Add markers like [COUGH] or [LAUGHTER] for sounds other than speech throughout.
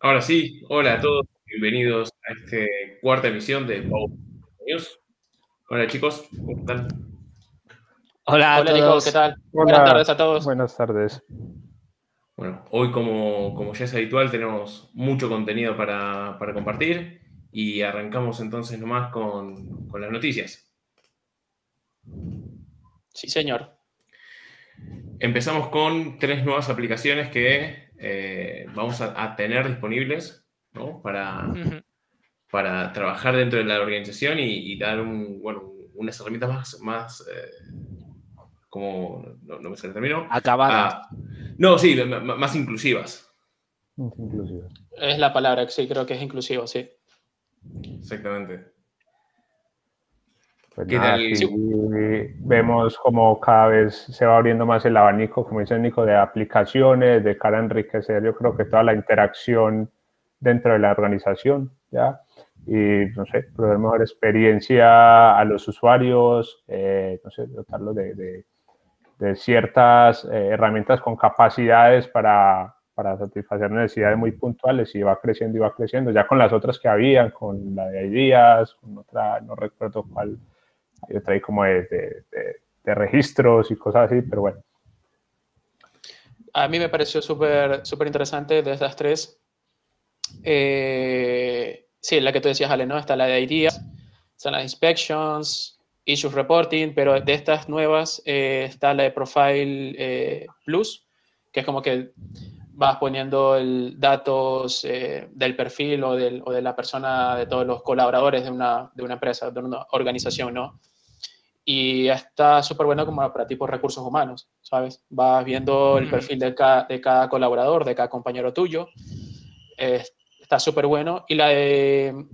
Ahora sí, hola a todos, bienvenidos a esta cuarta emisión de Power News. Hola chicos, ¿cómo están? Hola, Hola a Nico, todos. ¿qué tal? Hola. Buenas tardes a todos. Buenas tardes. Bueno, hoy como, como ya es habitual tenemos mucho contenido para, para compartir y arrancamos entonces nomás con, con las noticias. Sí, señor. Empezamos con tres nuevas aplicaciones que eh, vamos a, a tener disponibles ¿no? para, Ujú. para trabajar dentro de la organización y, y dar un, bueno, unas herramientas más, más eh, como, no, no me sale el término. Acabada. Ah, no, sí, más inclusivas. Inclusive. Es la palabra, sí, creo que es inclusivo, sí. Exactamente. Pues ¿Qué nada, vemos como cada vez se va abriendo más el abanico, como dice Nico, de aplicaciones, de cara a enriquecer, yo creo que toda la interacción dentro de la organización, ¿ya? Y, no sé, proveer mejor experiencia a los usuarios, eh, no sé, dotarlos de, de- de ciertas eh, herramientas con capacidades para, para satisfacer necesidades muy puntuales y va creciendo y va creciendo, ya con las otras que habían, con la de ideas, con otra, no recuerdo cuál, ahí como de, de- de- de registros y cosas así, pero bueno. A mí me pareció súper súper interesante de estas tres. Eh, sí, la que tú decías, Ale, ¿no? Está la de ideas, están las inspections, issues reporting, pero de estas nuevas eh, está la de Profile eh, Plus, que es como que vas poniendo el, datos eh, del perfil o, del- o de la persona, de todos los colaboradores de una, de una empresa, de una organización, ¿no? Y está súper bueno como para tipos recursos humanos, ¿sabes? Vas viendo el perfil de cada, de cada colaborador, de cada compañero tuyo. Eh, está súper bueno. Y la de...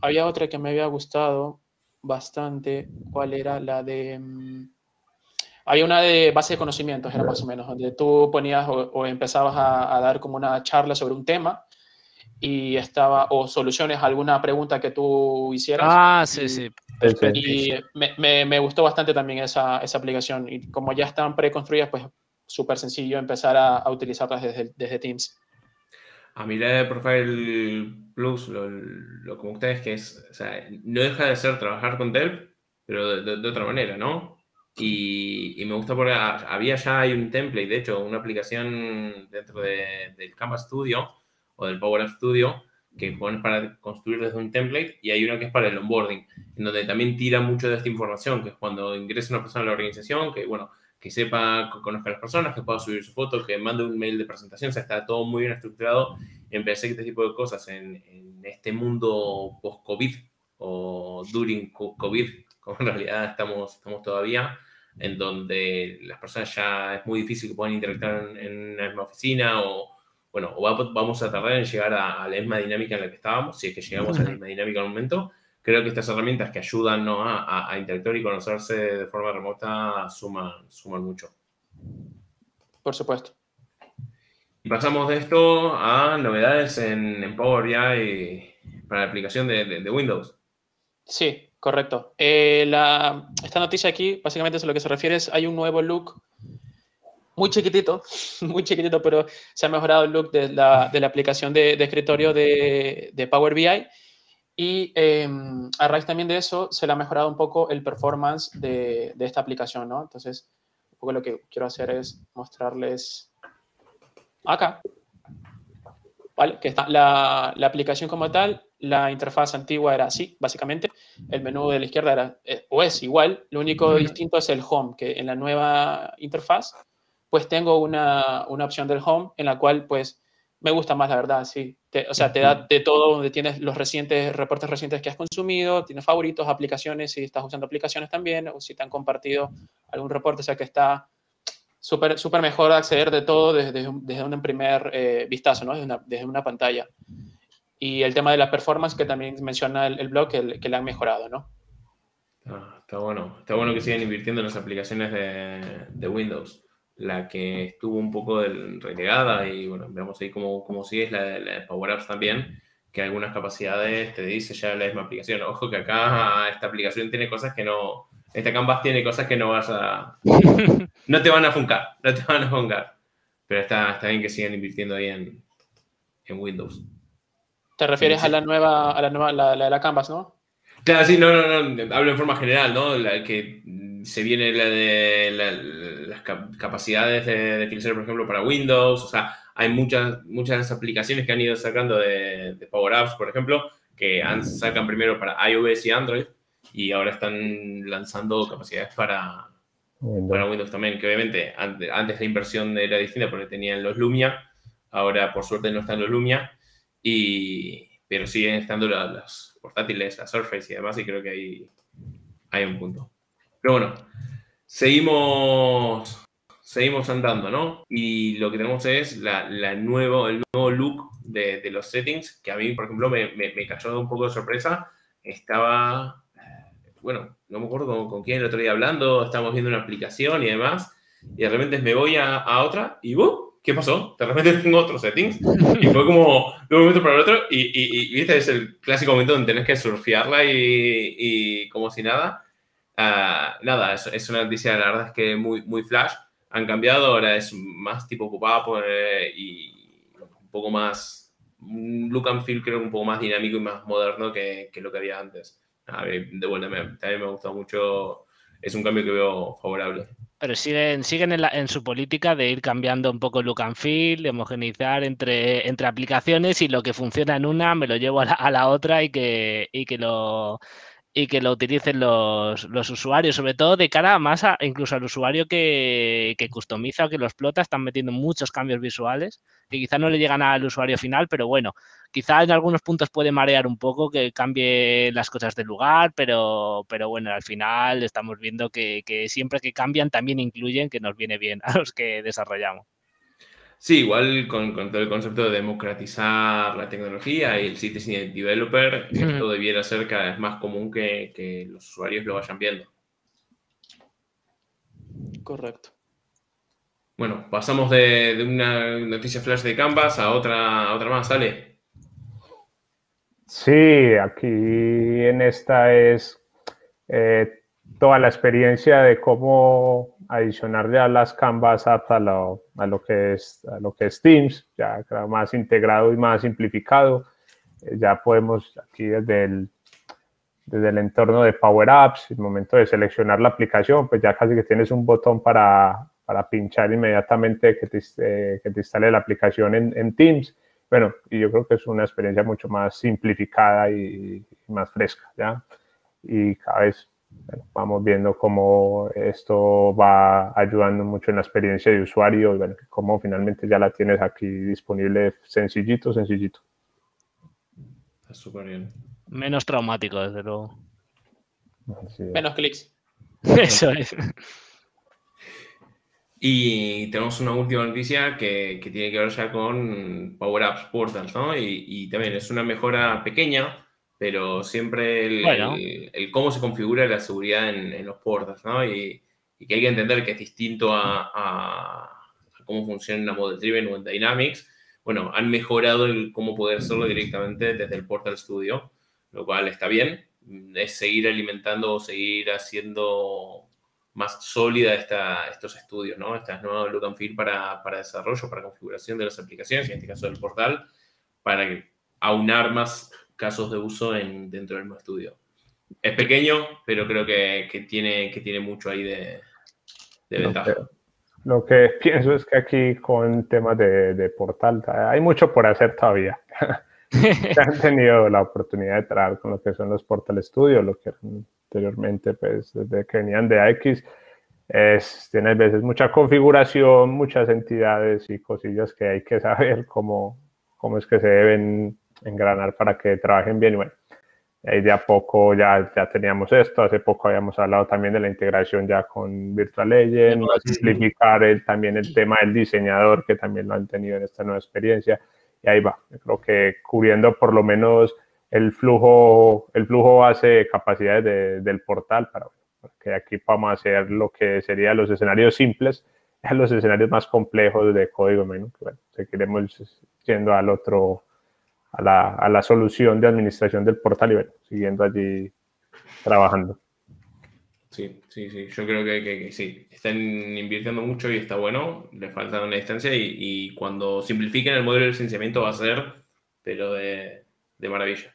Había otra que me había gustado bastante. ¿Cuál era? La de... mm, Había una de base de conocimientos, era más o menos, donde tú ponías o, o empezabas a, a dar como una charla sobre un tema y estaba, o soluciones a alguna pregunta que tú hicieras. Ah, sí, sí. Perfecto. y me, me- me gustó bastante también esa, esa aplicación. Y como ya están preconstruidas, pues súper sencillo empezar a, a utilizarlas desde, desde Teams. A mí la de Profile Plus, lo, lo que me gusta es que es, o sea, no deja de ser trabajar con Delp, pero de, de- de otra manera, ¿no? Y, y me gusta porque ha- había ya hay un template, de hecho, una aplicación dentro de- del Canvas Studio o del Power App Studio que pones para construir desde un template y hay una que es para el onboarding, en donde también tira mucho de esta información, que es cuando ingresa una persona a la organización, que bueno, que sepa, que conozca a las personas, que pueda subir su foto, que mande un mail de presentación, o sea, está todo muy bien estructurado. Empecé este tipo de cosas en, en este mundo post-COVID o during co- COVID, [LAUGHS] como en realidad estamos, estamos todavía, en donde las personas ya es muy difícil que puedan interactuar en, en la misma oficina o, bueno, o va- vamos a tardar en llegar a, a la misma dinámica en la que estábamos, si es que llegamos a la misma dinámica en un momento. Creo que estas herramientas que ayudan ¿no? a, a- a interactuar y conocerse de forma remota suman, suman mucho. Por supuesto. Y pasamos de esto a novedades en, en Power BI para la aplicación de, de- de Windows. Sí, correcto. Eh, la- esta noticia aquí, básicamente es a lo que se refiere, es hay un nuevo look muy chiquitito, [LAUGHS] muy chiquitito, pero se ha mejorado el look de la, de la aplicación de, de escritorio de, de Power BI. Y eh, a raíz también de eso, se le ha mejorado un poco el performance de, esta aplicación, ¿no? Entonces, un poco lo que quiero hacer es mostrarles acá, ¿vale? Que está la, la aplicación como tal, la interfaz antigua era así, básicamente. El menú de la izquierda era, eh, o es igual, lo único distinto es el home, que en la nueva interfaz, pues tengo una, una opción del home en la cual, pues, me gusta más, la verdad, sí. Te- o sea, te da de todo, donde tienes los recientes, reportes recientes que has consumido, tienes favoritos, aplicaciones, si estás usando aplicaciones también, o si te han compartido algún reporte, o sea, que está súper súper mejor acceder de todo desde, desde un- primer eh, vistazo, ¿no? Desde una, desde una pantalla. Y el tema de la performance que también menciona el, el blog que, que le han mejorado, ¿no? Ah, está bueno. Está bueno que sigan invirtiendo en las aplicaciones de, de Windows. La que estuvo un poco del- relegada y bueno, veamos ahí cómo, cómo sigue es la, de- la de Power Apps también, que algunas capacidades te dice ya la misma aplicación. Ojo que acá esta aplicación tiene cosas que no... Esta Canvas tiene cosas que no vas a... [LAUGHS] No te van a funcar, no te van a funcar. Pero está, está bien que sigan invirtiendo ahí en, en Windows. Te refieres a la nueva, a la nueva, la, la de la Canvas, ¿no? Claro, sí, no, no, no, hablo en forma general, ¿no? La que se viene la de las capacidades de, de por ejemplo, para Windows, o sea, hay muchas, muchas aplicaciones que han ido sacando de, Power Apps, por ejemplo, que han, sacan primero para iOS y Android y ahora están lanzando capacidades para Windows, para Windows también, que obviamente antes, antes la inversión era distinta porque tenían los Lumia, ahora por suerte no están los Lumia, y, pero siguen estando las portátiles, la Surface y demás, y creo que ahí hay un punto. Pero bueno, seguimos, seguimos andando, ¿no? Y lo que tenemos es la, nuevo, el nuevo look de, los settings, que a mí, por ejemplo, me, me, cayó un poco de sorpresa. Estaba, eh, bueno, no me acuerdo con, con, quién el otro día hablando, estábamos viendo una aplicación y demás, y de repente me voy a, a otra y ¡buh! ¿qué pasó? De repente [LAUGHS] tengo otros settings. Y fue como de un momento para el otro. Y, y, viste, es el clásico momento donde tenés que surfearla y, y como si nada. Uh, nada, es, es, una noticia, la verdad es que muy, muy flash. Han cambiado, ahora es más tipo ocupado y un poco más, un look and feel creo un poco más dinámico y más moderno que, que lo que había antes. A ver, de vuelta, también me ha gustado mucho, es un cambio que veo favorable. Pero siguen, siguen en, su política de ir cambiando un poco el look and feel, de homogeneizar entre, entre aplicaciones y lo que funciona en una me lo llevo a la, otra y que, y que lo y que lo utilicen los, usuarios, sobre todo de cara más a, incluso al usuario que, que customiza o que lo explota, están metiendo muchos cambios visuales que quizá no le llegan al usuario final, pero bueno, quizá en algunos puntos puede marear un poco que cambie las cosas de lugar, pero, pero bueno, al final estamos viendo que, que siempre que cambian también incluyen que nos viene bien a los que desarrollamos. Sí, igual con, todo el concepto de democratizar la tecnología y el Citizen Developer, esto debiera ser cada vez más común que, los usuarios lo vayan viendo. Correcto. Bueno, pasamos de, una noticia flash de Canvas a otra, otra más, ¿sale? Sí, aquí en esta es eh, toda la experiencia de cómo adicionar ya las Canvas apps a lo, a lo, que, es, a lo que es Teams, ya más integrado y más simplificado. Eh, ya podemos aquí desde el, desde el entorno de Power Apps, el momento de seleccionar la aplicación, pues ya casi que tienes un botón para, para pinchar inmediatamente que te, eh, que te instale la aplicación en, en, Teams. Bueno, y yo creo que es una experiencia mucho más simplificada y, y más fresca, ¿ya? Y cada vez vamos viendo cómo esto va ayudando mucho en la experiencia de usuario y bueno, cómo finalmente ya la tienes aquí disponible sencillito, sencillito. Está súper bien. Menos traumático, desde luego. Menos clics. [LAUGHS] Eso es. Y tenemos una última noticia que, que, tiene que ver ya con Power Apps Portals, ¿no? Y, y también es una mejora pequeña, pero siempre el, cómo se configura la seguridad en, los portas, ¿no? Y, que hay que entender que es distinto a, cómo funciona en la Model Driven o en Dynamics. Bueno, han mejorado el cómo poder hacerlo directamente desde el Portal Studio, lo cual está bien. Es seguir alimentando o seguir haciendo más sólida esta, estos estudios, ¿no? Estas nuevas look and feel para, para desarrollo, para configuración de las aplicaciones, en este caso del portal, para aunar más casos de uso en, dentro del mismo estudio. Es pequeño, pero creo que, que tiene, que tiene mucho ahí de, de ventaja. Lo que [LAUGHS] pienso es que aquí con temas de, de portal hay mucho por hacer todavía. [LAUGHS] han tenido la oportunidad de trabajar con lo que son los Portal Studio, lo que anteriormente, pues, desde que venían de X, es, tiene veces mucha configuración, muchas entidades y cosillas que hay que saber cómo, cómo es que se deben engranar para que trabajen bien. Y bueno, ahí de a poco ya, ya teníamos esto. Hace poco habíamos hablado también de la integración ya con Virtual Legend, simplificar el, también el tema del diseñador, que también lo han tenido en esta nueva experiencia. Y ahí va. creo que cubriendo por lo menos el flujo, el flujo base de capacidades del portal para, que aquí podamos hacer lo que serían los escenarios simples, [LAUGHS] los escenarios más complejos de código menos. Bueno, seguiremos yendo al otro, a la, a la solución de administración del portal y bueno, siguiendo allí trabajando. Sí, sí, sí, yo creo que, que, sí, están invirtiendo mucho y está bueno, le falta una distancia y, y, cuando simplifiquen el modelo de licenciamiento va a ser, pero de, de maravilla.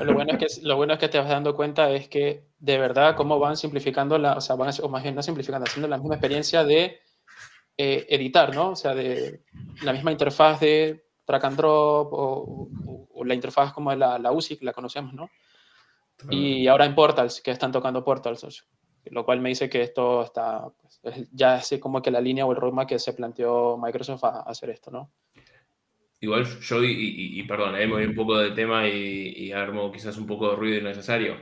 Lo bueno, es que, lo bueno es que te vas dando cuenta es que de verdad cómo van simplificando, la, o sea, van, o más bien no simplificando, haciendo la misma experiencia de eh, editar, ¿no? O sea, de la misma interfaz de drag and drop o, la interfaz como la, la USI, que la conocemos, ¿no? Y ahora en Portals, que están tocando Portals, lo cual me dice que esto está, pues, ya es como que la línea o el roadmap que se planteó Microsoft a, hacer esto, ¿no? Igual yo, y, perdón, eh, me voy un poco de tema y, armo quizás un poco de ruido innecesario,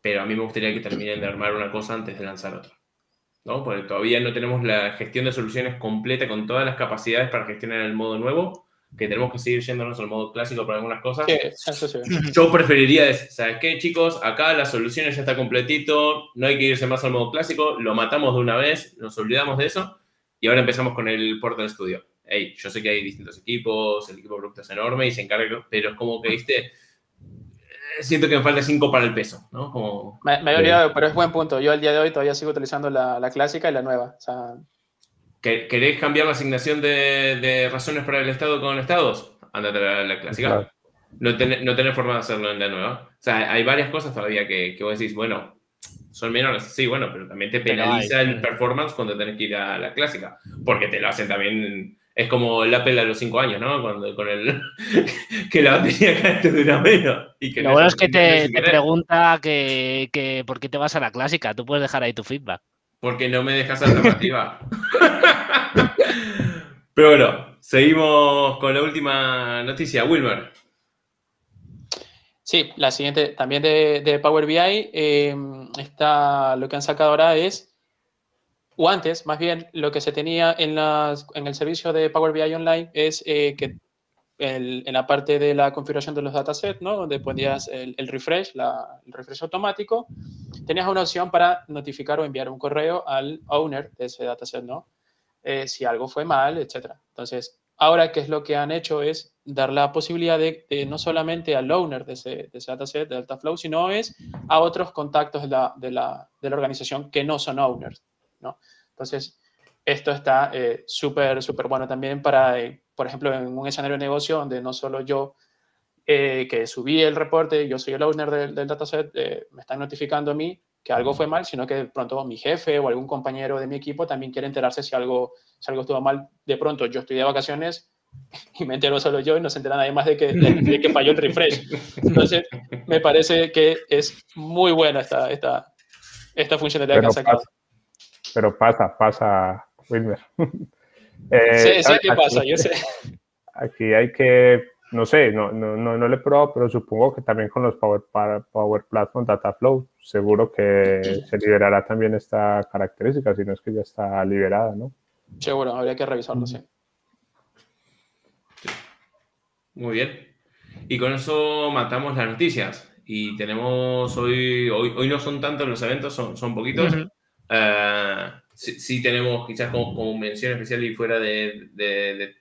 pero a mí me gustaría que terminen de armar una cosa antes de lanzar otra. ¿no? Porque todavía no tenemos la gestión de soluciones completa con todas las capacidades para gestionar el modo nuevo que tenemos que seguir yéndonos al modo clásico para algunas cosas. Yo preferiría, ¿sabes qué, chicos? Acá las soluciones ya está completito, no hay que irse más al modo clásico, lo matamos de una vez, nos olvidamos de eso y ahora empezamos con el Portal Studio. Hey, yo sé que hay distintos equipos, el equipo de producto es enorme y se encarga, pero es como que, viste, eh, siento que me falta 5 para el peso, ¿no? Como, me, me, he olvidado, pero es buen punto. Yo al día de hoy todavía sigo utilizando la, la clásica y la nueva. O sea, ¿Queréis cambiar la asignación de, razones para el Estado con estados? Andate a la, clásica. No, no tener forma de hacerlo en la nueva. O sea, hay varias cosas todavía que, que vos decís, bueno, son menores. Sí, bueno, pero también te penaliza el performance cuando tenés que ir a la clásica. Porque te lo hacen también. Es como el Apple a los 5 años, ¿no? Cuando, con el. [LAUGHS] que la batería cada te dura menos. Y que lo bueno es que te, te pregunta que, que por qué te vas a la clásica. Tú puedes dejar ahí tu feedback. Porque no me dejas alternativa. [LAUGHS] Pero bueno, seguimos con la última noticia. Wilmer. Sí, la siguiente también de, Power BI. Eh, está, lo que han sacado ahora es, o antes, más bien, lo que se tenía en, las, en el servicio de Power BI Online es eh, que en la parte de la configuración de los datasets, ¿no? donde ponías el, refresh, el refresh automático, tenías una opción para notificar o enviar un correo al owner de ese dataset, ¿no? Eh, si algo fue mal, etc. Entonces, ahora, ¿qué es lo que han hecho? Es dar la posibilidad de, no solamente al owner de ese, de ese dataset de Deltaflow, sino es a otros contactos de la, de la, de la organización que no son owners, ¿no? Entonces, esto está eh, súper, súper bueno también para, eh, por ejemplo, en un escenario de negocio donde no solo yo eh, que subí el reporte, yo soy el owner del, del dataset, me están notificando a mí que algo fue mal, sino que de pronto mi jefe o algún compañero de mi equipo también quiere enterarse si algo, si algo estuvo mal. De pronto yo estoy de vacaciones [LAUGHS] y me entero solo yo y no se entera nadie más de que, de, que falló el refresh. Entonces, me parece que es muy buena esta, esta, esta funcionalidad que han sacado. pero pasa, pasa, Wilmer. [LAUGHS] eh, sé, qué pasa, yo sé. [LAUGHS] Aquí hay que, no sé, no, no, no, no le he probado, pero supongo que también con los Power, Power Platform Dataflow, seguro que se liberará también esta característica, si no es que ya está liberada, ¿no? Seguro, habría que revisarlo, sí. Muy bien. Y con eso matamos las noticias. Y tenemos hoy, hoy, hoy no son tantos los eventos, son, son poquitos sí, tenemos quizás como, mención especial y fuera de,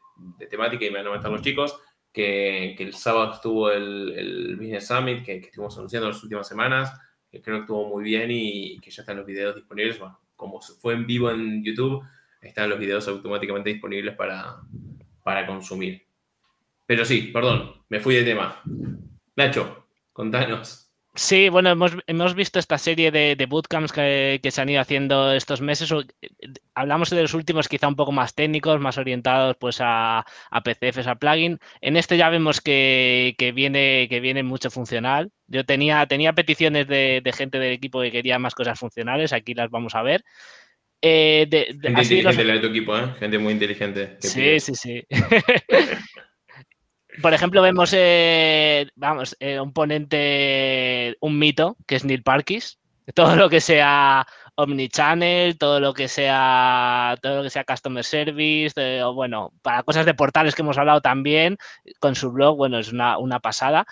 temática y me van a matar los chicos, que, el sábado estuvo el, Business Summit que, estuvimos anunciando las últimas semanas, que creo que estuvo muy bien y, que ya están los videos disponibles. Bueno, como fue en vivo en YouTube, están los videos automáticamente disponibles para, para consumir. Pero sí, perdón, me fui de tema. Nacho, contanos. Sí, bueno, hemos, visto esta serie de, bootcamps que, se han ido haciendo estos meses. Hablamos de los últimos quizá un poco más técnicos, más orientados pues a, a PCFs, a plugin. En este ya vemos que, viene, que viene mucho funcional. Yo tenía, tenía peticiones de, gente del equipo que quería más cosas funcionales, aquí las vamos a ver. Eh, gente inteligente la de tu equipo, ¿eh? Gente muy inteligente. Sí, sí, sí. [LAUGHS] Por ejemplo, vemos, eh, vamos, eh, un ponente, un mito, que es Neil Parkis. [LAUGHS] Todo lo que sea omnichannel, todo lo que sea, todo lo que sea customer service, o bueno, para cosas de portales que hemos hablado también, con su blog, bueno, es una, pasada.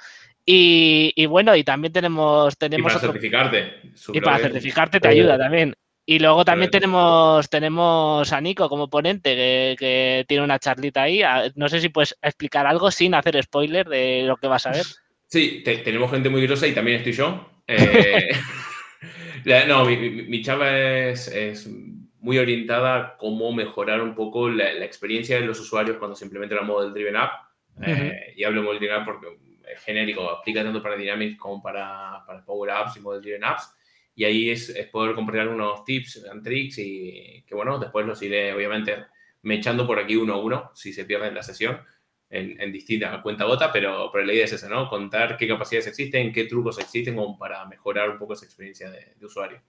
Y, bueno, y también tenemos... tenemos y para certificarte. Y para certificarte te ayuda también. Y luego también tenemos, tenemos a Nico como ponente que, tiene una charlita ahí. No sé si puedes explicar algo sin hacer spoiler de lo que vas a ver. [LAUGHS] Sí, tenemos gente muy grosa y también estoy yo. Eh, [LAUGHS] no, mi, charla es, muy orientada a cómo mejorar un poco la, experiencia de los usuarios cuando se implementa la Model Driven App. Eh, y hablo Model Driven App porque genérico, aplica tanto para Dynamics como para, para Power Apps y Model Driven Apps. Y ahí es, poder compartir algunos tips and tricks y que, bueno, después los iré, obviamente, me echando por aquí uno a uno si se pierde en la sesión en, en distintas cuenta gota, pero, pero la idea es esa, ¿no? Contar qué capacidades existen, qué trucos existen como para mejorar un poco esa experiencia de, usuario.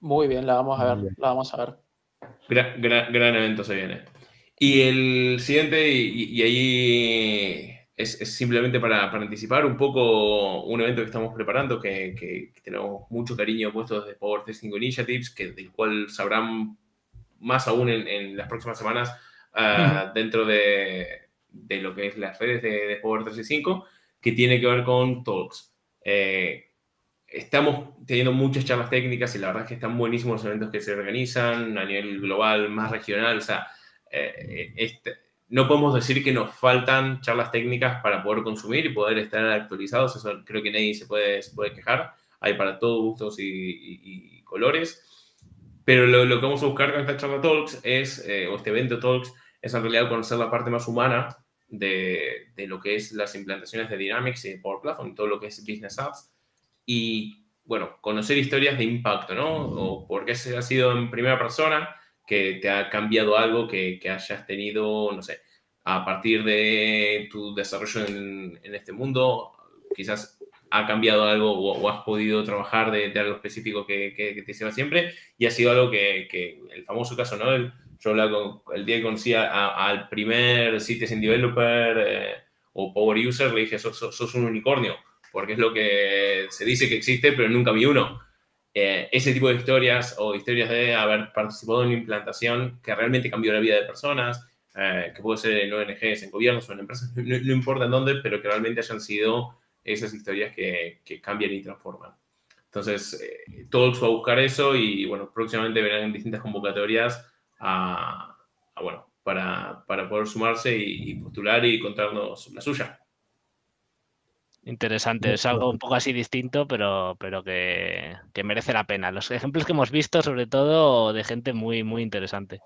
Muy bien, la vamos a ver, la vamos a ver. Gran, gran, evento se viene. Y el siguiente, y, ahí es, simplemente para, para, anticipar un poco un evento que estamos preparando, que, que, tenemos mucho cariño puesto desde Power Testing Initiatives, que, del cual sabrán más aún en, las próximas semanas ah, dentro de, de, lo que es las redes de, de Power 365, que tiene que ver con Talks. Eh, estamos teniendo muchas charlas técnicas y la verdad es que están buenísimos los eventos que se organizan a nivel global, más regional. O sea, eh, este, no podemos decir que nos faltan charlas técnicas para poder consumir y poder estar actualizados. Eso creo que nadie se puede, puede quejar. Hay para todos gustos y colores. Pero lo, lo, que vamos a buscar con esta charla Talks es, eh, o este evento Talks, es en realidad conocer la parte más humana de, de, lo que es las implantaciones de Dynamics y Power Platform, todo lo que es Business Apps. Y, bueno, conocer historias de impacto, ¿no? O por qué ha sido en primera persona que te ha cambiado algo que, que hayas tenido, no sé, a partir de tu desarrollo en, en este mundo, quizás ha cambiado algo o, has podido trabajar de, algo específico que, que, te lleva siempre y ha sido algo que, que el famoso caso, ¿no? El, yo hablaba el día que conocí al primer Citizen Developer eh, o Power User, le dije, sos, sos, un unicornio, porque es lo que se dice que existe, pero nunca vi uno. Eh, ese tipo de historias o historias de haber participado en una implantación que realmente cambió la vida de personas, eh, que puede ser en ONGs, en gobiernos o en empresas, no, no importa en dónde, pero que realmente hayan sido esas historias que, que cambian y transforman. Entonces, eh, Talks va a buscar eso y, bueno, próximamente verán distintas convocatorias a, bueno, para, para, poder sumarse y, postular y contarnos la suya. Interesante, es algo un poco así distinto, pero, pero que, que, merece la pena. Los ejemplos que hemos visto, sobre todo, de gente muy, muy interesante.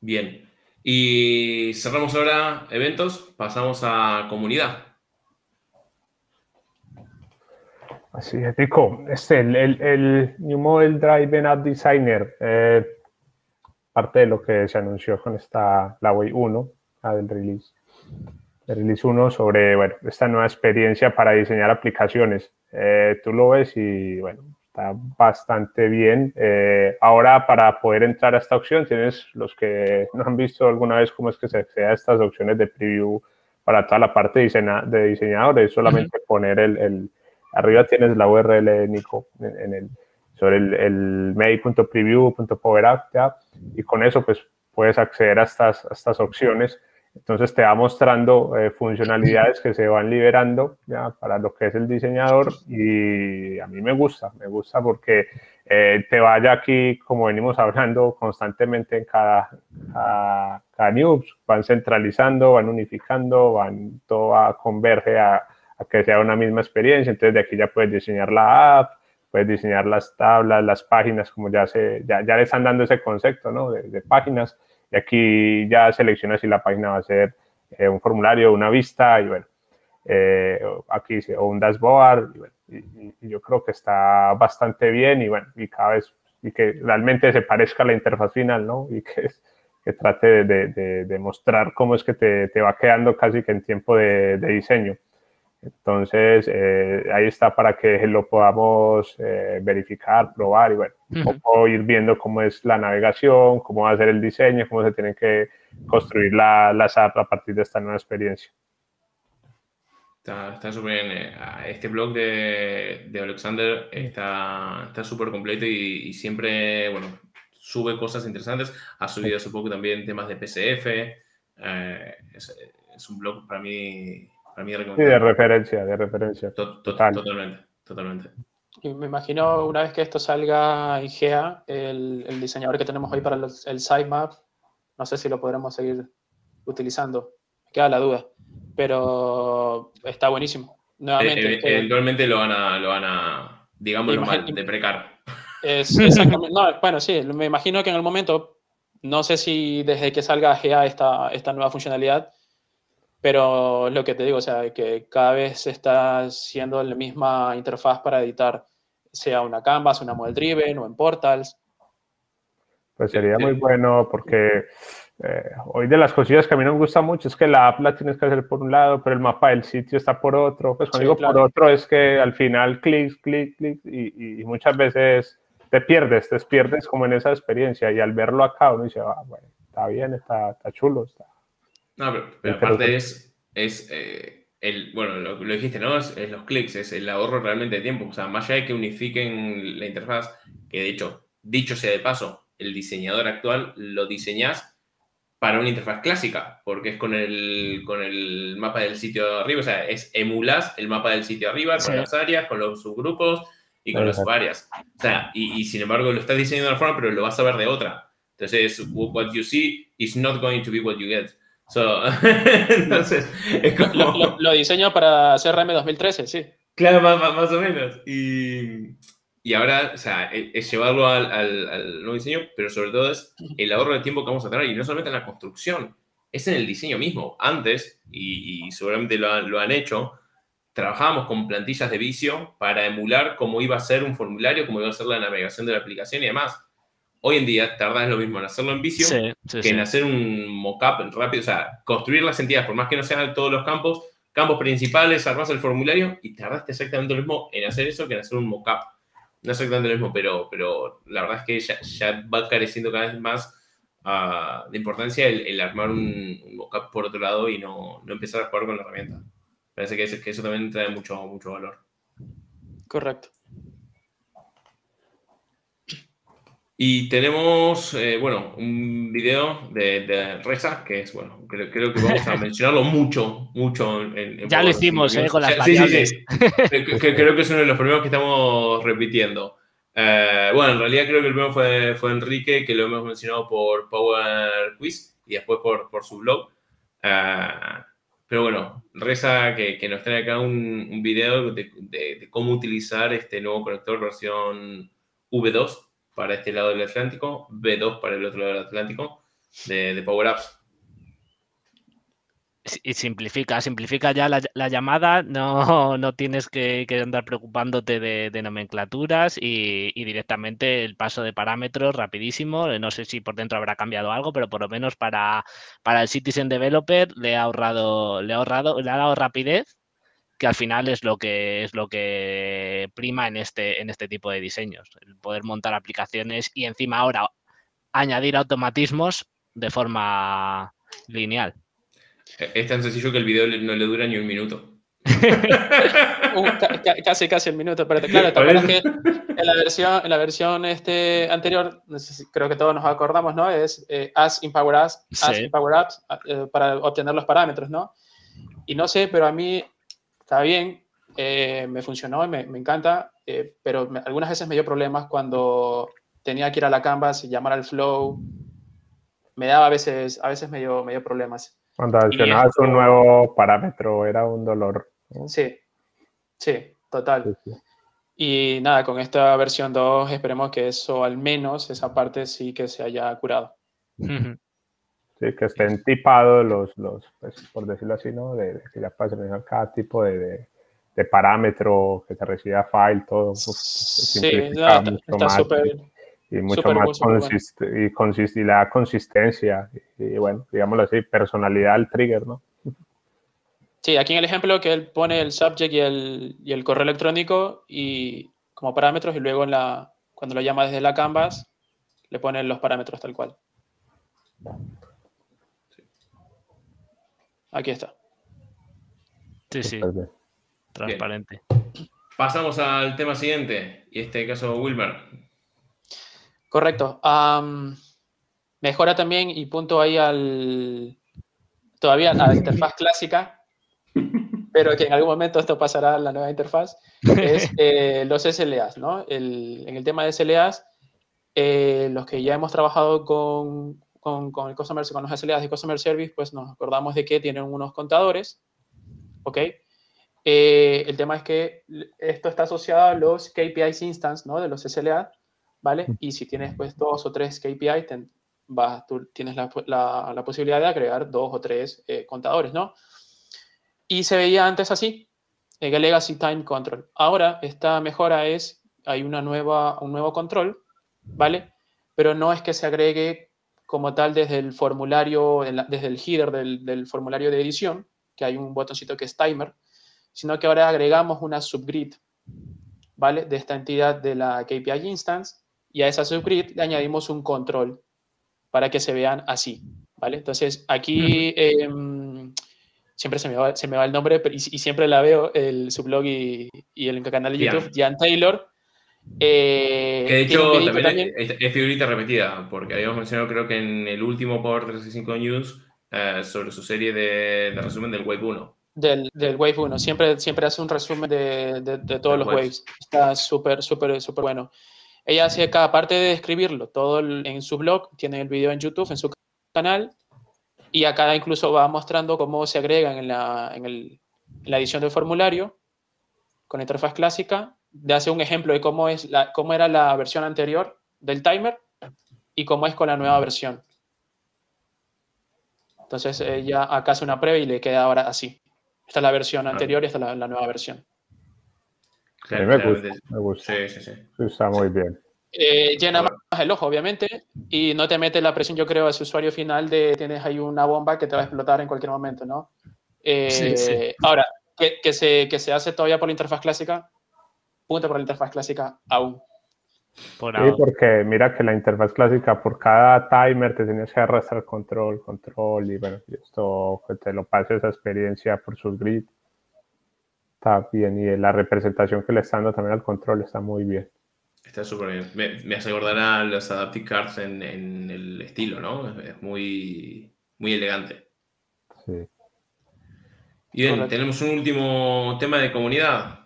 Bien, y cerramos ahora eventos, pasamos a comunidad. Así es, Rico. Este, el, el, New Model Drive App Designer, eh, parte de lo que se anunció con esta, la Way 1, la del release, el release 1 sobre, bueno, esta nueva experiencia para diseñar aplicaciones. Eh, tú lo ves y, bueno, está bastante bien. Eh, ahora, para poder entrar a esta opción, tienes los que no han visto alguna vez cómo es que se accede a estas opciones de preview para toda la parte de, de diseñadores, solamente poner el, el Arriba tienes la URL, Nico, en, el, sobre el, el mail.preview.powerapp, y con eso pues puedes acceder a estas, estas opciones. Entonces te va mostrando eh, funcionalidades que se van liberando ya para lo que es el diseñador y a mí me gusta, me gusta porque eh, te vaya aquí, como venimos hablando constantemente en cada, cada, cada news, van centralizando, van unificando, van, todo va, converge a, que sea una misma experiencia. Entonces de aquí ya puedes diseñar la app, puedes diseñar las tablas, las páginas, como ya, se, ya, ya le están dando ese concepto ¿no? de, páginas. Y aquí ya seleccionas si la página va a ser eh, un formulario, una vista, y bueno, eh, aquí o un dashboard. Y, yo creo que está bastante bien y bueno, y cada vez, y que realmente se parezca a la interfaz final, ¿no? Y que, trate de, mostrar cómo es que te, te, va quedando casi que en tiempo de, diseño. Entonces, eh, ahí está para que lo podamos eh, verificar, probar y bueno, un ir viendo cómo es la navegación, cómo va a ser el diseño, cómo se tienen que construir la, las apps a partir de esta nueva experiencia. Está súper bien. Eh, este blog de, de Alexander está súper completo y, siempre, bueno, sube cosas interesantes. Ha subido hace poco también temas de PCF. es, es un blog para mí Sí, de referencia, de referencia. Totalmente, totalmente. Y me imagino una vez que esto salga en GEA, el, el diseñador que tenemos hoy para el, el sitemap, no sé si lo podremos seguir utilizando. Me queda la duda. Pero está buenísimo. Nuevamente, eh, eventualmente lo van a, lo van a digámoslo mal, deprecar. Es, exactamente. no, bueno, sí, me imagino que en el momento no sé si desde que salga GA esta, esta nueva funcionalidad, pero lo que te digo, o sea, que cada vez está siendo la misma interfaz para editar, sea una Canvas, una Model Driven o en Portals. Pues sería muy bueno porque eh, hoy de las cosillas que a mí no me gusta mucho es que la app la tienes que hacer por un lado, pero el mapa del sitio está por otro. Pues cuando digo por otro es que al final clic, clic, clic y, muchas veces te pierdes, te pierdes como en esa experiencia y al verlo acá uno dice, ah, bueno, está bien, está, está chulo. Está... No, pero, aparte es, es eh, el, bueno, lo, lo dijiste, ¿no? Es, es, los clics, es el ahorro realmente de tiempo. O sea, más allá de que unifiquen la interfaz, que de hecho, dicho sea de paso, el diseñador actual lo diseñas para una interfaz clásica, porque es con el, con el mapa del sitio arriba, o sea, es emulas el mapa del sitio arriba con las áreas, con los subgrupos y con las áreas. O sea, y, sin embargo lo estás diseñando de una forma, pero lo vas a ver de otra. Entonces, what you see is not going to be what you get. So, [LAUGHS] entonces, lo, diseño para CRM 2013, sí. Claro, más, más o menos. Y, y ahora, o sea, e, es, llevarlo al, al, nuevo diseño, pero sobre todo es el ahorro de tiempo que vamos a tener, y no solamente en la construcción, es en el diseño mismo. Antes, y, seguramente lo, lo, han hecho, trabajábamos con plantillas de vicio para emular cómo iba a ser un formulario, cómo iba a ser la navegación de la aplicación y demás. Hoy en día tardas lo mismo en hacerlo en vicio que en hacer un mockup rápido, o sea, construir las entidades, por más que no sean todos los campos, campos principales, armas el formulario y tardaste exactamente lo mismo en hacer eso que en hacer un mockup no exactamente lo mismo, pero, pero la verdad es que ya, ya va careciendo cada vez más uh, de importancia el, armar un, un, mockup por otro lado y no, no, empezar a jugar con la herramienta. Parece que, que eso también trae mucho, mucho valor. Correcto. Y tenemos, eh, bueno, un video de, de, Reza, que es, bueno, creo, creo, que vamos a [LAUGHS] mencionarlo mucho, mucho. En, ya lo hicimos, eh, con las sí, sí, sí, creo que es uno de los primeros que estamos repitiendo. Eh, bueno, en realidad creo que el primero fue, fue Enrique, que lo hemos mencionado por Power Quiz y después por, por su blog. Eh, pero bueno, Reza que, que nos trae acá un, un video de, de, de cómo utilizar este nuevo conector versión V2 para este lado del Atlántico, B2 para el otro lado del Atlántico, de, Power Apps. Y simplifica, simplifica ya la, llamada, no, no tienes que, andar preocupándote de, nomenclaturas y, directamente el paso de parámetros rapidísimo. No sé si por dentro habrá cambiado algo, pero por lo menos para, para el Citizen Developer le ha ahorrado, le ha ahorrado, le ha dado rapidez que al final es lo que es lo que prima en este, en este tipo de diseños, el poder montar aplicaciones y encima ahora añadir automatismos de forma lineal. Es tan sencillo que el video no le dura ni un minuto. [LAUGHS] Uh, casi, casi el minuto, pero claro, que en la versión, en la versión este anterior, creo que todos nos acordamos, ¿no? Es eh, as in Power Apps, as in Power Apps eh, para obtener los parámetros, ¿no? Y no sé, pero a mí está bien, eh, me funcionó, me, me encanta, eh, pero algunas veces me dio problemas cuando tenía que ir a la Canvas y llamar al flow. Me daba a veces, a veces me dio, me dio problemas. Cuando adicionabas un nuevo parámetro era un dolor. Sí, sí, total. Y nada, con esta versión 2 esperemos que eso, al menos esa parte sí que se haya curado. Que estén tipados los, los pues, por decirlo así, ¿no? De, que ya pasen cada tipo de, de, parámetro, que se reciba file, todo. Sí, está súper. Y, mucho más consist y, la consistencia, y, bueno, digámoslo así, personalidad al trigger, ¿no? Sí, aquí en el ejemplo que él pone el subject y el, y el correo electrónico y como parámetros y luego en la, cuando lo llama desde la canvas le pone los parámetros tal cual. Aquí está. Sí, sí. Transparente. Pasamos al tema siguiente, y este caso Wilmer. Correcto. mejora también y punto ahí al todavía a la interfaz clásica, pero que en algún momento esto pasará a la nueva interfaz, es [LAUGHS] eh, los SLAs, ¿no? en el tema de SLAs, eh, los que ya hemos trabajado con con, con, el customer, con los SLAs de Customer Service, pues nos acordamos de que tienen unos contadores, ¿ok? Eh, el tema es que esto está asociado a los KPIs instance, ¿no? De los SLA, ¿vale? Y si tienes pues dos o tres KPIs, vas, tú tienes la, la, la, posibilidad de agregar dos o tres eh, contadores, ¿no? Y se veía antes así, el Legacy Time Control. Ahora, esta mejora es, hay una nueva, un nuevo control, ¿vale? Pero no es que se agregue como tal desde el formulario, desde el header del, del formulario de edición, que hay un botoncito que es timer, sino que ahora agregamos una subgrid, ¿vale? De esta entidad de la KPI instance y a esa subgrid le añadimos un control para que se vean así, ¿vale? Entonces, aquí eh, siempre se me, va, se me va el nombre y, y, siempre la veo, el, su blog y, y el canal de YouTube, Jan Taylor. Eh, que de hecho también, también, Es, figurita repetida, porque habíamos mencionado creo que en el último Power 365 News eh, sobre su serie de, de, resumen del Wave 1. Del, del Wave 1, siempre, siempre hace un resumen de, de, de todos los waves. Está súper, súper, súper bueno. Ella hace cada parte de escribirlo, todo en su blog, tiene el video en YouTube, en su canal, y acá incluso va mostrando cómo se agregan en la, en el, en la edición del formulario con interfaz clásica, de hace un ejemplo de cómo, es la, cómo era la versión anterior del timer y cómo es con la nueva versión. Entonces ella acá hace una prueba y le queda ahora así. Esta es la versión anterior y esta es la, la nueva versión. Claro, me, gusta, me gusta. Sí, sí, sí. Está muy bien. Eh, llena más el ojo, obviamente, y no te mete la presión, yo creo, a ese usuario final de tienes ahí una bomba que te va a explotar en cualquier momento, ¿no? Eh, sí, sí. Ahora, que, que, se, que se hace todavía por la interfaz clásica, punto por la interfaz clásica aún. Por sí, porque mira que la interfaz clásica por cada timer te tienes que arrastrar control, control y bueno, esto que te lo pase esa experiencia por su grid está bien y la representación que le está dando también al control está muy bien. Está súper bien. Me, me, hace acordar a los Adaptive Cards en, en el estilo, ¿no? Es, es, muy, muy elegante. Sí. Y bien, tenemos un último tema de comunidad.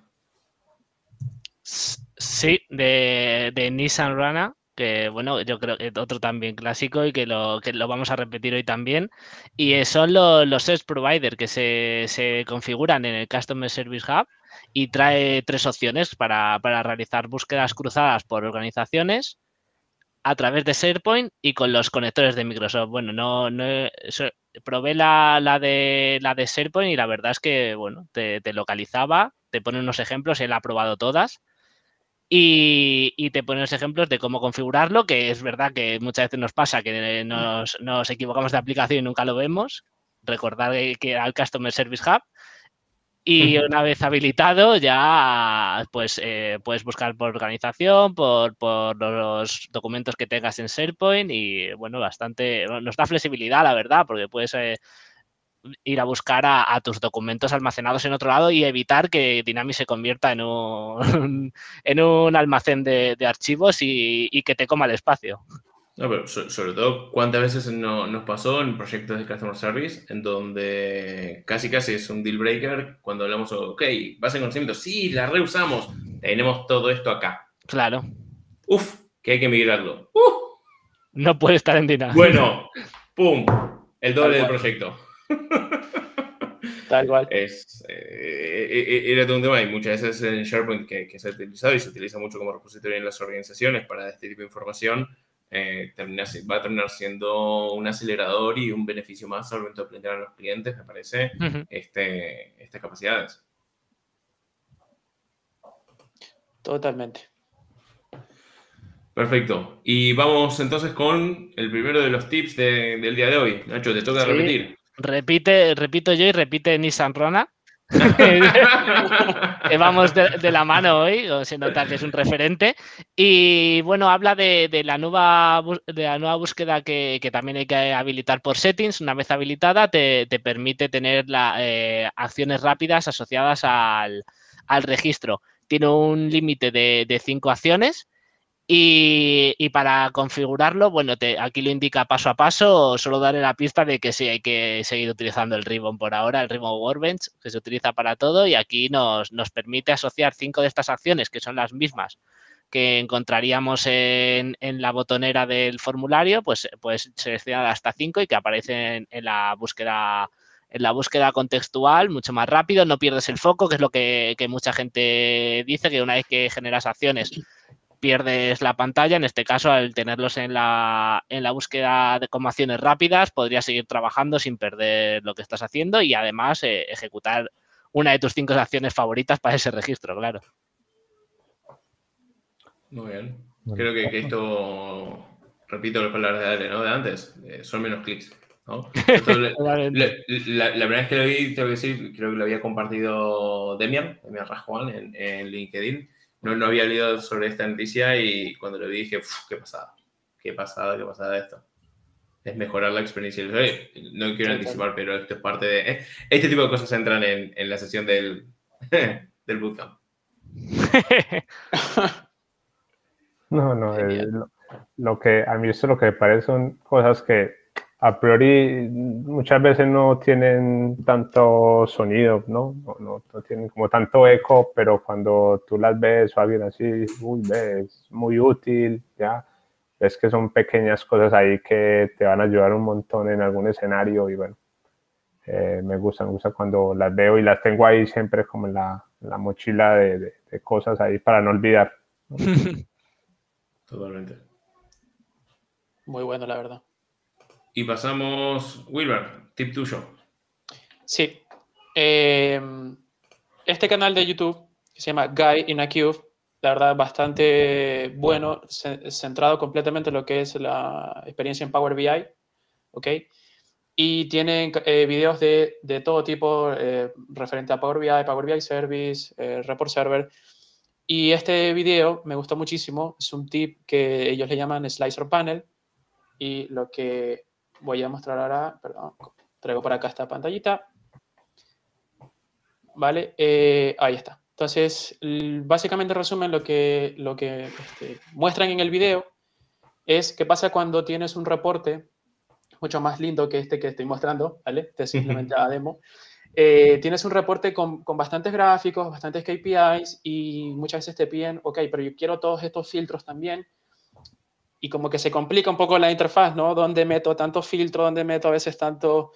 Sí, de, de Nissan Rana, que bueno, yo creo que otro también clásico y que lo, que lo vamos a repetir hoy también. Y son los, los Search Provider que se, se, configuran en el Customer Service Hub y trae tres opciones para, para, realizar búsquedas cruzadas por organizaciones a través de SharePoint y con los conectores de Microsoft. Bueno, no, no probé la, la, de, la de SharePoint y la verdad es que bueno, te, te localizaba, te pone unos ejemplos, él ha probado todas y, y, te pone los ejemplos de cómo configurarlo, que es verdad que muchas veces nos pasa que nos, nos equivocamos de aplicación y nunca lo vemos. Recordar que era el Customer Service Hub. Y una vez habilitado, ya pues eh, puedes buscar por organización, por, por, los documentos que tengas en SharePoint y bueno, bastante, nos da flexibilidad, la verdad, porque puedes eh, ir a buscar a, a, tus documentos almacenados en otro lado y evitar que Dynamics se convierta en un, [LAUGHS] en un almacén de, de archivos y, y, que te coma el espacio. No, pero so, sobre todo, ¿cuántas veces no, nos pasó en proyectos de Customer Service en donde casi casi es un deal breaker cuando hablamos, ok, base en conocimiento, sí, la reusamos, tenemos todo esto acá. Claro. Uf, que hay que migrarlo. Uh. No puede estar en Dynamics. Bueno, [LAUGHS] pum, el doble del proyecto. [LAUGHS] Tal cual. Es, eh, era todo un tema y muchas veces en SharePoint que, que, se ha utilizado y se utiliza mucho como repositorio en las organizaciones para este tipo de información, eh, termina, va a terminar siendo un acelerador y un beneficio más al momento de plantear a los clientes, me parece, uh -huh. este, estas capacidades. Totalmente. Perfecto. Y vamos entonces con el primero de los tips de, del día de hoy. Nacho, te toca sí. repetir. Repite, repito yo y repite Nissan Rona. [LAUGHS] [LAUGHS] Vamos de, de, la mano hoy, se nota que es un referente. Y bueno, habla de, de la, nueva, de la nueva búsqueda que, que, también hay que habilitar por settings. Una vez habilitada, te, te permite tener la, eh, acciones rápidas asociadas al, al registro. Tiene un límite de, de cinco acciones y, para configurarlo, bueno, te, aquí lo indica paso a paso, solo daré la pista de que sí hay que seguir utilizando el ribbon por ahora, el ribbon Workbench, que se utiliza para todo y aquí nos, nos permite asociar cinco de estas acciones, que son las mismas que encontraríamos en, en la botonera del formulario, pues, pues seleccionar hasta cinco y que aparecen en la búsqueda en la búsqueda contextual mucho más rápido, no pierdes el foco, que es lo que, que mucha gente dice, que una vez que generas acciones pierdes la pantalla. En este caso, al tenerlos en la, en la búsqueda de como acciones rápidas, podrías seguir trabajando sin perder lo que estás haciendo y además eh, ejecutar una de tus cinco acciones favoritas para ese registro, claro. Muy bien. Creo que, que esto, repito las palabras de Ale, ¿no? De antes, eh, son menos clics. Claramente. [LAUGHS] la, la primera vez que lo vi, tengo que decir, creo que lo había compartido Demian, Demian Rajuan, en, en LinkedIn. No, no había leído sobre esta noticia y cuando lo vi dije, "Uf, qué pasada, qué pasada, qué pasada esto. Es mejorar la experiencia del usuario. No quiero Sí, anticipar, pero esto es parte de... eh, Este tipo de cosas entran en, en la sesión del, [LAUGHS] del bootcamp. [LAUGHS] No, no, eh, lo, lo que a mí esto lo que me parece son cosas que a priori muchas veces no tienen tanto sonido, ¿no? No, no, no tienen como tanto eco, pero cuando tú las ves o alguien así, uy, ves, muy útil, ¿ya? Ves que son pequeñas cosas ahí que te van a ayudar un montón en algún escenario y bueno, eh, me gusta, me gusta cuando las veo y las tengo ahí siempre como en la, en la mochila de, de- de cosas ahí para no olvidar. [LAUGHS] Totalmente. Muy bueno, la verdad. Y pasamos, Wilber, tip tuyo. Sí. Eh, este canal de YouTube, que se llama Guy in a Cube, la verdad, bastante bueno, ce- centrado completamente en lo que es la experiencia en Power BI, ¿ok? Y tienen eh, videos de, de todo tipo eh, referente a Power BI, Power BI Service, Report Server. Y este video me gustó muchísimo. Es un tip que ellos le llaman Slicer Panel. Y lo que voy a mostrar ahora, perdón, traigo para acá esta pantallita. Vale, eh, ahí está. Entonces, básicamente resumen lo que, lo que este, muestran en el video es qué pasa cuando tienes un reporte mucho más lindo que este que estoy mostrando, ¿vale? Este es simplemente la demo. Eh, tienes un reporte con, con bastantes gráficos, bastantes KPIs y muchas veces te piden, ok, pero yo quiero todos estos filtros también. Y como que se complica un poco la interfaz, ¿no? ¿Dónde meto tantos filtros? ¿Dónde meto a veces tantos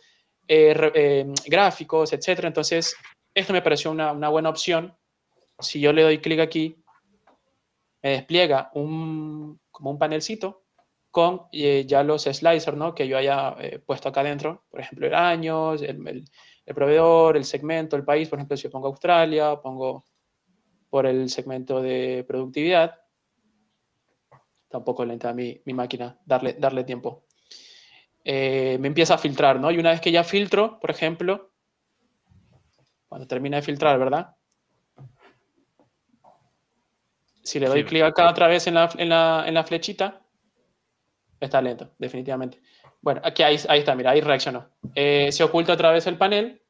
eh, eh, gráficos, etcétera? Entonces, esto me pareció una, una buena opción. Si yo le doy clic aquí, me despliega un, como un panelcito con eh, ya los slicers ¿no? que yo haya eh, puesto acá adentro. Por ejemplo, el año, el, el- el proveedor, el segmento, el país. Por ejemplo, si yo pongo Australia, pongo por el segmento de productividad. Tampoco lenta mi, mi máquina, darle, darle tiempo. Eh, me empieza a filtrar, ¿no? Y una vez que ya filtro, por ejemplo, cuando termina de filtrar, ¿verdad? Si le doy Sí. clic acá otra vez en la, en la- en la flechita, está lento, definitivamente. Bueno, aquí ahí, ahí está, mira, ahí reaccionó. Eh, se oculta otra vez el panel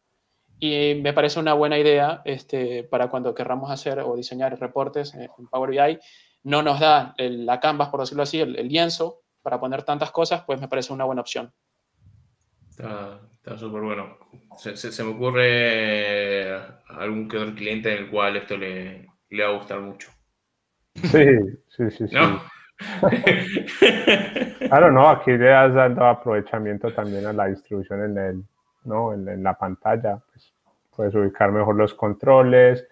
y me parece una buena idea este, para cuando querramos hacer o diseñar reportes en en Power BI. No nos da el- la canvas, por decirlo así, el, el lienzo para poner tantas cosas, pues me parece una buena opción. Está está súper bueno. Se, se- se me ocurre algún que otro cliente en el cual esto le, le va a gustar mucho. Sí, sí, sí, sí. ¿No? [LAUGHS] [LAUGHS] Claro, no, aquí le das dando aprovechamiento también a la distribución en, el, ¿no? en, en la pantalla. Pues, puedes ubicar mejor los controles,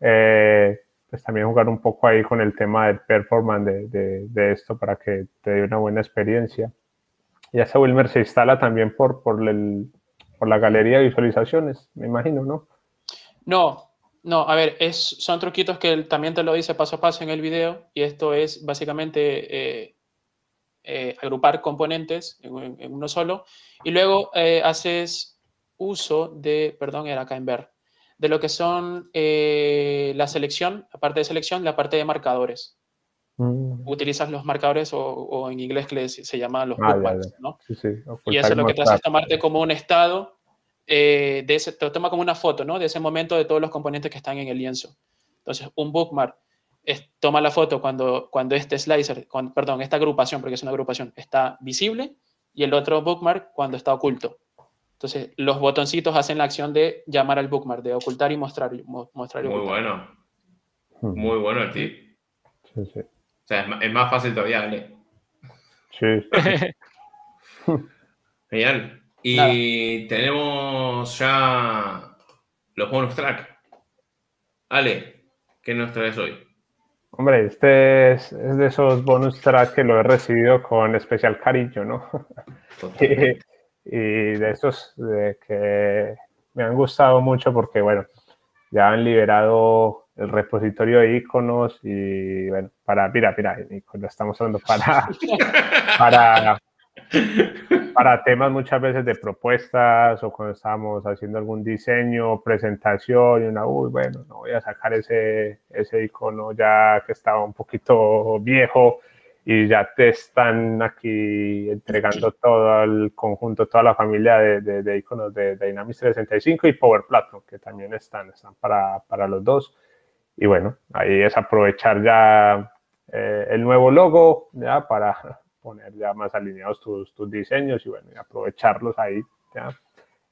eh, pues también jugar un poco ahí con el tema del performance de, de- de esto para que te dé una buena experiencia. Y ese Wilmer se instala también por, por, el, por la galería de visualizaciones, me imagino, ¿no? No, no, a ver, es, son truquitos que él también te lo dice paso a paso en el video y esto es básicamente eh, eh, agrupar componentes en, en- uno solo y luego eh, haces uso de, perdón, era acá en ver, de lo que son eh, la selección, la parte de selección, la parte de marcadores. Mm, Utilizas los marcadores o, o en inglés que les- se llaman los Ah, sí, sí, Y eso y lo que te hace es tomarte como un estado, eh, de ese, te toma como una foto, ¿no? De ese momento de todos los componentes que están en el lienzo. Entonces, un bookmark es- toma la foto cuando, cuando este slicer, cuando- perdón, esta agrupación, porque es una agrupación, está visible, y el otro bookmark cuando está oculto. Entonces, los botoncitos hacen la acción de llamar al bookmark, de ocultar y mostrar. mostrar y Muy ocultar. bueno, muy bueno el tip. Sí, sí. O sea, es más fácil todavía, ¿vale? Sí, [LAUGHS] Genial. Y tenemos ya los bonus track. Ale, ¿qué nos traes hoy? Hombre, este es, de esos bonus tracks que lo he recibido con especial cariño, ¿no? [LAUGHS] y, de esos de que me han gustado mucho porque, bueno, ya han liberado el repositorio de iconos y, bueno, para, mira, mira, lo estamos usando para, [LAUGHS] para, para temas muchas veces de propuestas o cuando estamos haciendo algún diseño, presentación y una, uy, bueno, no voy a sacar ese, ese icono ya que estaba un poquito viejo y ya te están aquí entregando todo el conjunto, toda la familia de, de, iconos de, Dynamics 365 y Power Platform, que también están, están para, para los dos. Y bueno, ahí es aprovechar ya eh, el nuevo logo ya para [LAUGHS] poner ya más alineados tus, tus diseños y bueno, y aprovecharlos ahí. ¿ya?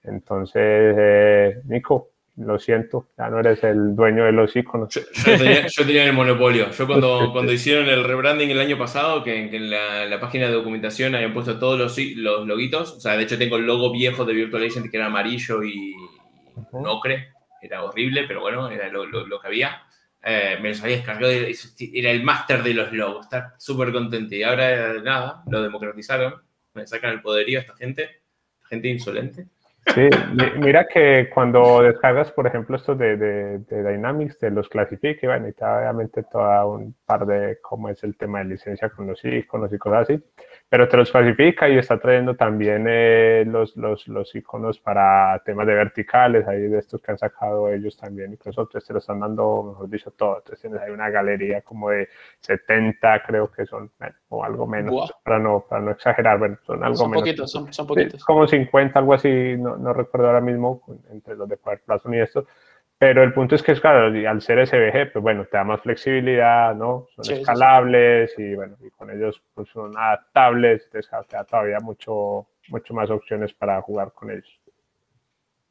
Entonces, eh, Nico, lo siento, ya no eres el dueño de los iconos. Yo, [LAUGHS] tenía, el monopolio. Yo cuando, cuando hicieron el rebranding el año pasado, que, en la, página de documentación habían puesto todos los, los loguitos, o sea, de hecho tengo el logo viejo de Virtual Agent que era amarillo y no ocre, era horrible, pero bueno, era lo, lo que había. Eh, me los había descargado, era el máster de los logos, está súper contento. Y ahora nada, lo democratizaron, me sacan el poderío a esta gente, gente insolente. Sí, mira que cuando descargas, por ejemplo, estos de, de, Dynamics, te los clasifica y bueno, y obviamente toda un par de cómo es el tema de licencia con los iconos y cosas así pero te los clasifica y está trayendo también eh, los, los, los, iconos para temas de verticales, ahí de estos que han sacado ellos también, y otros te lo están dando, mejor dicho, todo. Entonces tienes ahí una galería como de 70, creo que son, o algo menos, para no, para no exagerar, bueno, son algo son menos. Poquitos, son, son poquitos. como 50, algo así, no, no recuerdo ahora mismo, entre los de Power Platform y estos pero el punto es que, claro, al ser SVG, pues bueno, te da más flexibilidad, ¿no? Son escalables y bueno, y con ellos pues, son adaptables, te da todavía mucho, mucho más opciones para jugar con ellos.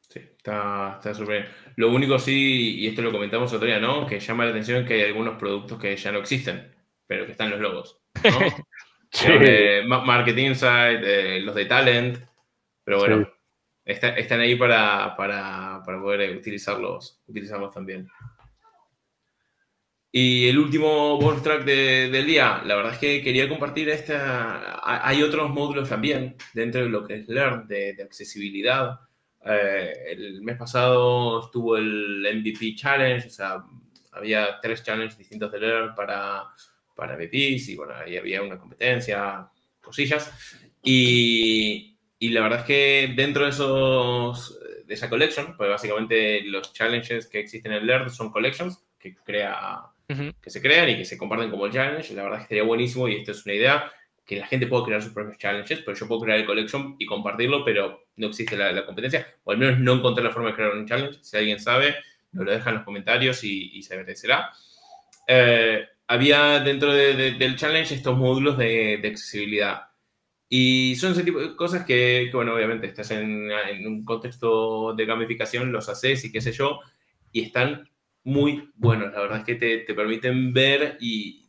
Sí, está súper bien. Lo único sí, y esto lo comentamos otro día, ¿no? Que llama la atención que hay algunos productos que ya no existen, pero que están en los logos, ¿no? [LAUGHS] sí. marketing Insight, eh, los de Talent, pero bueno están ahí para, poder utilizarlos, utilizarlos también. Y el último bonus track del día, la verdad es que quería compartir esta. Hay otros módulos también dentro de lo que es Learn, de, accesibilidad. Eh, el mes pasado estuvo el MVP Challenge, o sea, había tres challenges distintos de Learn para, para MVPs y bueno, ahí había una competencia, cosillas. Y, y la verdad es que dentro de, esos, de esa collection, pues básicamente los challenges que existen en LERD son collections que, crea, que se crean y que se comparten como challenge. La verdad es que estaría buenísimo y esto es una idea que la gente puede crear sus propios challenges, pero yo puedo crear el collection y compartirlo, pero no existe la, competencia, o al menos no encontré la forma de crear un challenge. Si alguien sabe, nos lo deja en los comentarios y, se agradecerá. Eh, había dentro del challenge estos módulos de, de accesibilidad y son ese tipo de cosas que, bueno, obviamente estás en, un contexto de gamificación, los haces y qué sé yo, y están muy buenos. La verdad es que te, te permiten ver y,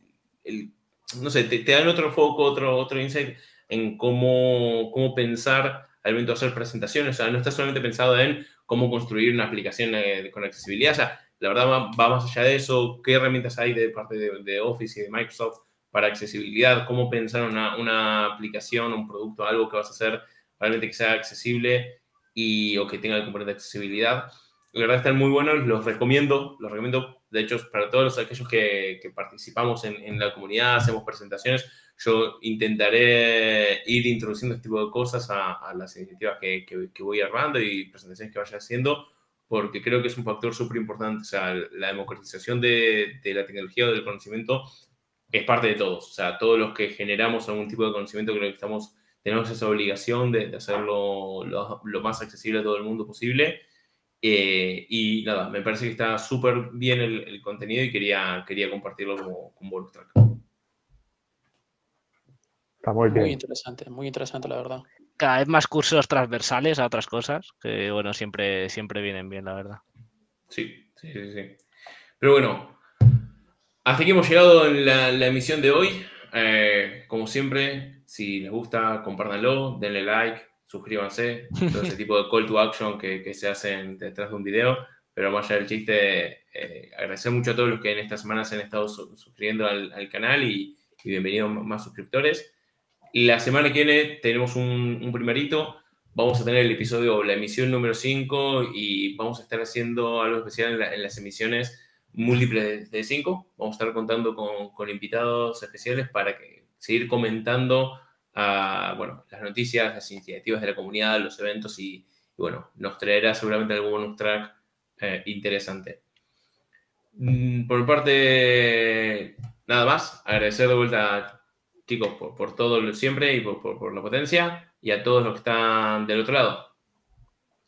no sé, te, dan otro foco, otro, otro insight en cómo, cómo pensar al momento de hacer presentaciones. O sea, no está solamente pensado en cómo construir una aplicación eh, con accesibilidad. O sea, la verdad va, va, más allá de eso. ¿Qué herramientas hay de parte de, de Office y de Microsoft? Para accesibilidad, cómo pensar una, una, aplicación, un producto, algo que vas a hacer realmente que sea accesible y, o que tenga el componente de accesibilidad. La verdad están muy buenos, los recomiendo, los recomiendo, de hecho, para todos aquellos que, que participamos en, en, la comunidad, hacemos presentaciones, yo intentaré ir introduciendo este tipo de cosas a, a las iniciativas que, que, voy armando y presentaciones que vaya haciendo, porque creo que es un factor súper importante, o sea, la democratización de, de la tecnología o del conocimiento es parte de todos. O sea, todos los que generamos algún tipo de conocimiento creo que estamos, tenemos esa obligación de, hacerlo lo, más accesible a todo el mundo posible. Eh, y nada, me parece que está súper bien el, contenido y quería, quería compartirlo como, como bonus track. Está muy bien. Muy interesante, muy interesante, la verdad. Cada vez más cursos transversales a otras cosas, que bueno, siempre, siempre vienen bien, la verdad. Sí, sí, sí, sí. Pero bueno, hasta aquí hemos llegado en la, emisión de hoy. Eh, como siempre, si les gusta, compártanlo, denle like, suscríbanse, todo ese [LAUGHS] tipo de call to action que, se hacen detrás de un video. pero más allá del chiste, eh, agradecer mucho a todos los que en estas semanas se han estado suscribiendo al, canal y, bienvenidos más suscriptores. La semana que viene tenemos un, primerito. Vamos a tener el episodio, la emisión número 5 y vamos a estar haciendo algo especial en, las emisiones múltiples de 5. Vamos a estar contando con, invitados especiales para que, seguir comentando uh, bueno, las noticias, las iniciativas de la comunidad, los eventos y, bueno, nos traerá seguramente algún bonus track eh, interesante. Mm, por mi parte, nada más. Agradecer de vuelta, chicos, por, todo lo siempre y por, la potencia y a todos los que están del otro lado.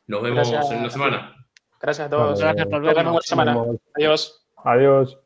Nos vemos en una semana. Gracias a todos. Gracias por vernos. semana. Adiós. Adiós.